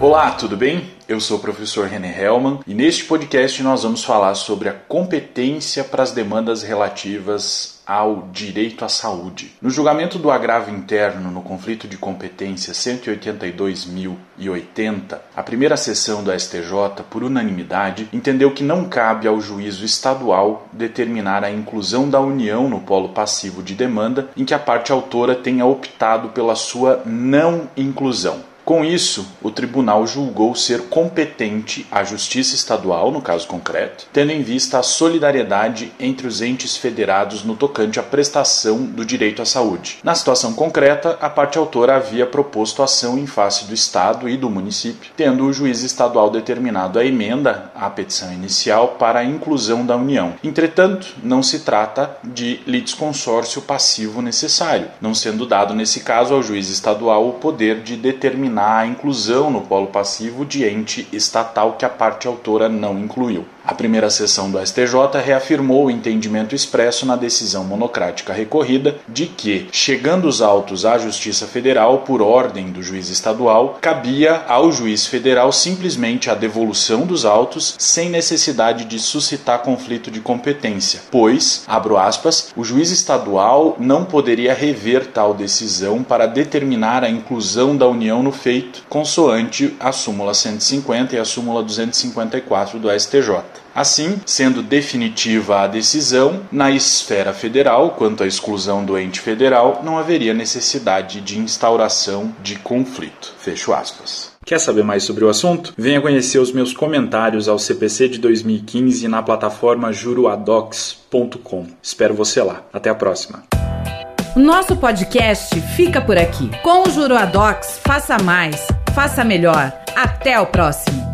Olá, tudo bem? Eu sou o professor René Hellman e neste podcast nós vamos falar sobre a competência para as demandas relativas ao direito à saúde. No julgamento do agravo interno no conflito de competência 182.080, a primeira sessão do STJ, por unanimidade, entendeu que não cabe ao juízo estadual determinar a inclusão da União no polo passivo de demanda em que a parte autora tenha optado pela sua não inclusão. Com isso, o tribunal julgou ser competente a Justiça Estadual, no caso concreto, tendo em vista a solidariedade entre os entes federados no tocante à prestação do direito à saúde. Na situação concreta, a parte autora havia proposto ação em face do Estado e do município, tendo o juiz estadual determinado a emenda à petição inicial para a inclusão da União. Entretanto, não se trata de litisconsórcio passivo necessário, não sendo dado nesse caso ao juiz estadual o poder de determinar a inclusão no polo passivo de ente estatal que a parte autora não incluiu. A primeira sessão do STJ reafirmou o entendimento expresso na decisão monocrática recorrida de que, chegando os autos à Justiça Federal por ordem do juiz estadual, cabia ao juiz federal simplesmente a devolução dos autos sem necessidade de suscitar conflito de competência, pois, abro aspas, o juiz estadual não poderia rever tal decisão para determinar a inclusão da União no feito, consoante a súmula 150 e a súmula 254 do STJ. Assim, sendo definitiva a decisão, na esfera federal, quanto à exclusão do ente federal, não haveria necessidade de instauração de conflito. Fecho aspas. Quer saber mais sobre o assunto? Venha conhecer os meus comentários ao CPC de 2015 na plataforma juruadocs.com. Espero você lá. Até a próxima. Nosso podcast fica por aqui. Com o Juruadocs, faça mais, faça melhor. Até o próximo.